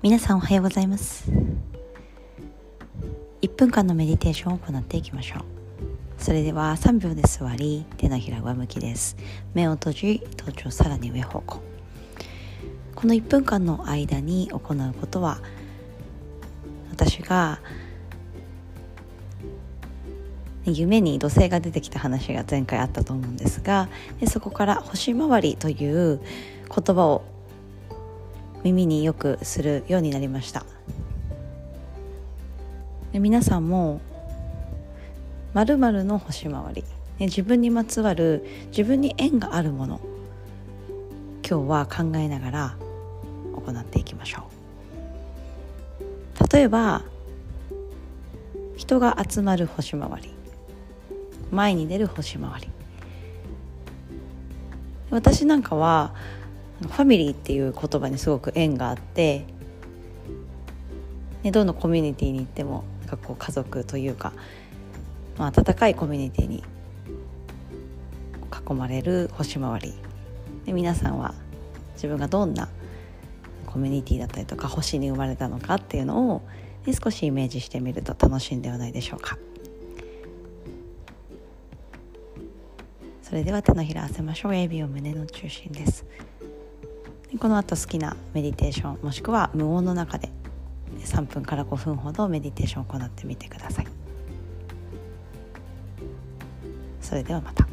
皆さんおはようございます。1分間のメディテーションを行っていきましょう。それでは3秒で座り手のひら上向きです。目を閉じ頭頂さらに上方向。この1分間の間に行うことは私が夢に土星が出てきた話が前回あったと思うんですがでそこから星回りという言葉を耳によくするようになりました。で皆さんもまるの星回り、ね、自分にまつわる自分に縁があるもの今日は考えながら行っていきましょう。例えば人が集まる星回り。前に出る星回り。私なんかはファミリーっていう言葉にすごく縁があって、ね、どのコミュニティに行ってもなんかこう家族というか、まあ、温かいコミュニティに囲まれる星回りで皆さんは自分がどんなコミュニティだったりとか星に生まれたのかっていうのを、ね、少しイメージしてみると楽しいんではないでしょうか。それでは手のひら合わせましょう。エビを胸の中心です。この後好きなメディテーションもしくは無音の中で3分から5分ほどメディテーションを行ってみてください。それではまた。